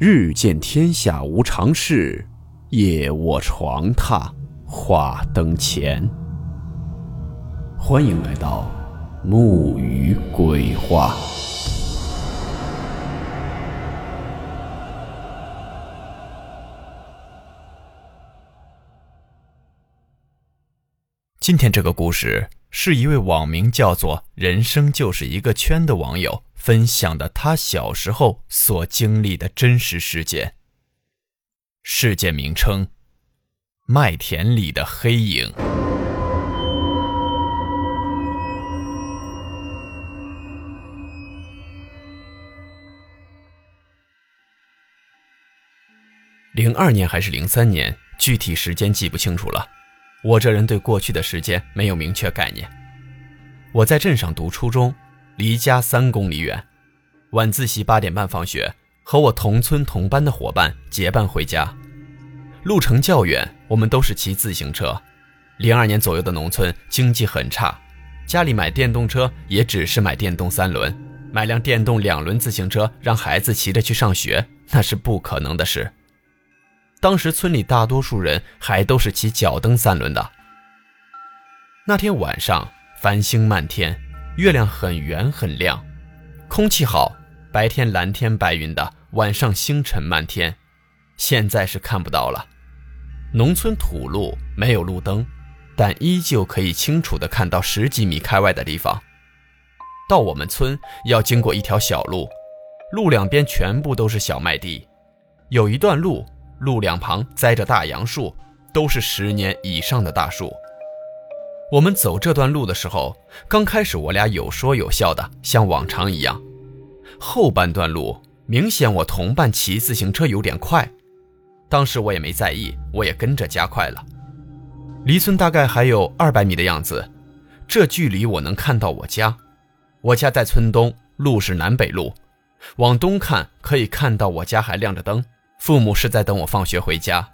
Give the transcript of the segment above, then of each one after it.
日见天下无常事，夜卧床榻话灯前。欢迎来到木鱼鬼话。今天这个故事是一位网名叫做“人生就是一个圈”的网友。分享的他小时候所经历的真实事件。事件名称：麦田里的黑影。零二年还是零三年，具体时间记不清楚了。我这人对过去的时间没有明确概念。我在镇上读初中。离家三公里远，晚自习八点半放学，和我同村同班的伙伴结伴回家。路程较远，我们都是骑自行车。零二年左右的农村经济很差，家里买电动车也只是买电动三轮，买辆电动两轮自行车让孩子骑着去上学，那是不可能的事。当时村里大多数人还都是骑脚蹬三轮的。那天晚上，繁星漫天。月亮很圆很亮，空气好，白天蓝天白云的，晚上星辰漫天。现在是看不到了。农村土路没有路灯，但依旧可以清楚地看到十几米开外的地方。到我们村要经过一条小路，路两边全部都是小麦地，有一段路，路两旁栽着大杨树，都是十年以上的大树。我们走这段路的时候，刚开始我俩有说有笑的，像往常一样。后半段路明显我同伴骑自行车有点快，当时我也没在意，我也跟着加快了。离村大概还有二百米的样子，这距离我能看到我家。我家在村东，路是南北路，往东看可以看到我家还亮着灯，父母是在等我放学回家。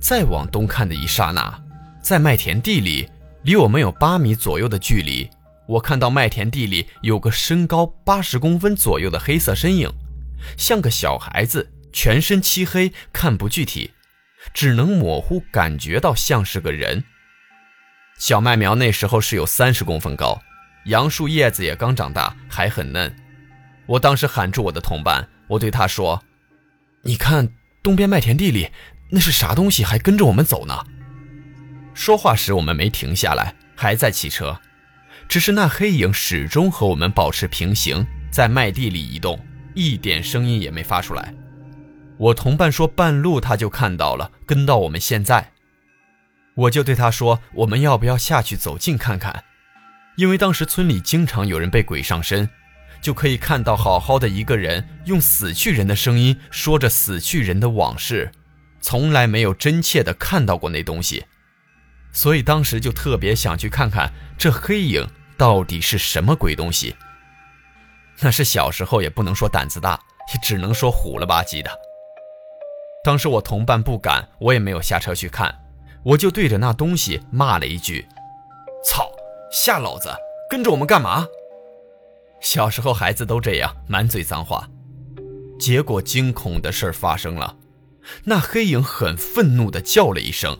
再往东看的一刹那，在麦田地里。离我们有八米左右的距离，我看到麦田地里有个身高八十公分左右的黑色身影，像个小孩子，全身漆黑，看不具体，只能模糊感觉到像是个人。小麦苗那时候是有三十公分高，杨树叶子也刚长大，还很嫩。我当时喊住我的同伴，我对他说：“你看东边麦田地里那是啥东西，还跟着我们走呢？”说话时，我们没停下来，还在骑车，只是那黑影始终和我们保持平行，在麦地里移动，一点声音也没发出来。我同伴说，半路他就看到了，跟到我们现在。我就对他说，我们要不要下去走近看看？因为当时村里经常有人被鬼上身，就可以看到好好的一个人用死去人的声音说着死去人的往事，从来没有真切的看到过那东西。所以当时就特别想去看看这黑影到底是什么鬼东西。那是小时候也不能说胆子大，也只能说虎了吧唧的。当时我同伴不敢，我也没有下车去看，我就对着那东西骂了一句：“操，吓老子，跟着我们干嘛？”小时候孩子都这样，满嘴脏话。结果惊恐的事发生了，那黑影很愤怒地叫了一声。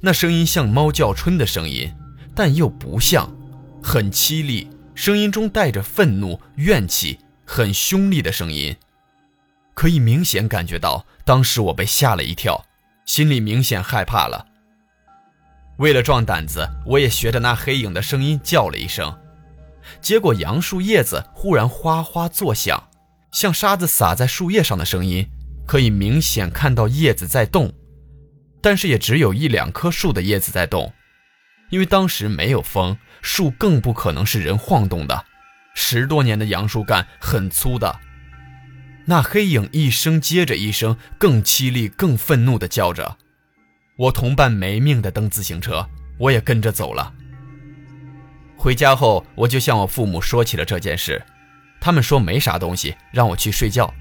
那声音像猫叫春的声音，但又不像，很凄厉，声音中带着愤怒、怨气，很凶厉的声音。可以明显感觉到，当时我被吓了一跳，心里明显害怕了。为了壮胆子，我也学着那黑影的声音叫了一声，结果杨树叶子忽然哗哗作响，像沙子洒在树叶上的声音，可以明显看到叶子在动。但是也只有一两棵树的叶子在动，因为当时没有风，树更不可能是人晃动的。十多年的杨树干很粗的，那黑影一声接着一声，更凄厉、更愤怒地叫着。我同伴没命地蹬自行车，我也跟着走了。回家后，我就向我父母说起了这件事，他们说没啥东西，让我去睡觉。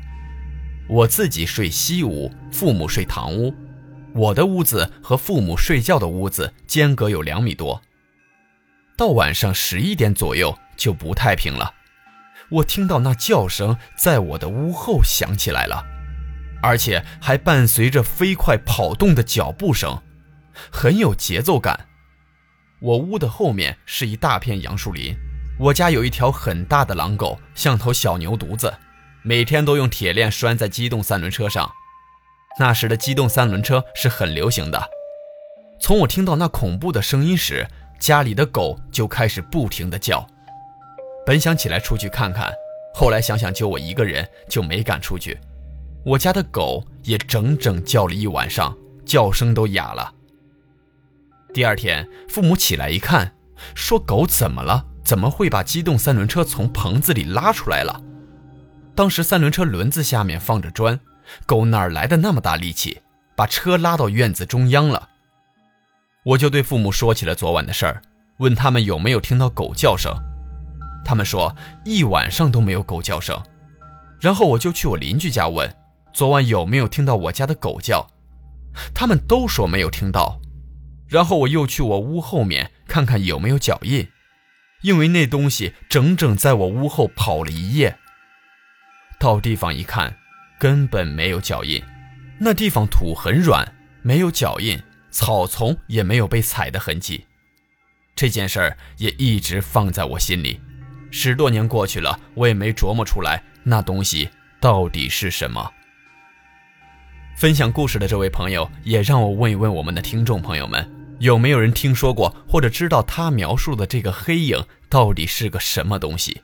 我自己睡西屋，父母睡堂屋。我的屋子和父母睡觉的屋子间隔有两米多。到晚上十一点左右就不太平了，我听到那叫声在我的屋后响起来了。而且还伴随着飞快跑动的脚步声，很有节奏感。我屋的后面是一大片杨树林，我家有一条很大的狼狗，像头小牛犊子，每天都用铁链拴在机动三轮车上。那时的机动三轮车是很流行的。从我听到那恐怖的声音时，家里的狗就开始不停地叫。本想起来出去看看，后来想想就我一个人，就没敢出去。我家的狗也整整叫了一晚上，叫声都哑了。第二天，父母起来一看，说：“狗怎么了？怎么会把机动三轮车从棚子里拉出来了？”当时三轮车轮子下面放着砖，狗哪来的那么大力气，把车拉到院子中央了？我就对父母说起了昨晚的事儿，问他们有没有听到狗叫声。他们说一晚上都没有狗叫声。然后我就去我邻居家问。昨晚有没有听到我家的狗叫？他们都说没有听到。然后我又去我屋后面看看有没有脚印，因为那东西整整在我屋后跑了一夜。到地方一看，根本没有脚印。那地方土很软，没有脚印，草丛也没有被踩的痕迹。这件事儿也一直放在我心里。十多年过去了，我也没琢磨出来那东西到底是什么。分享故事的这位朋友也让我问一问我们的听众朋友们，有没有人听说过或者知道他描述的这个黑影到底是个什么东西？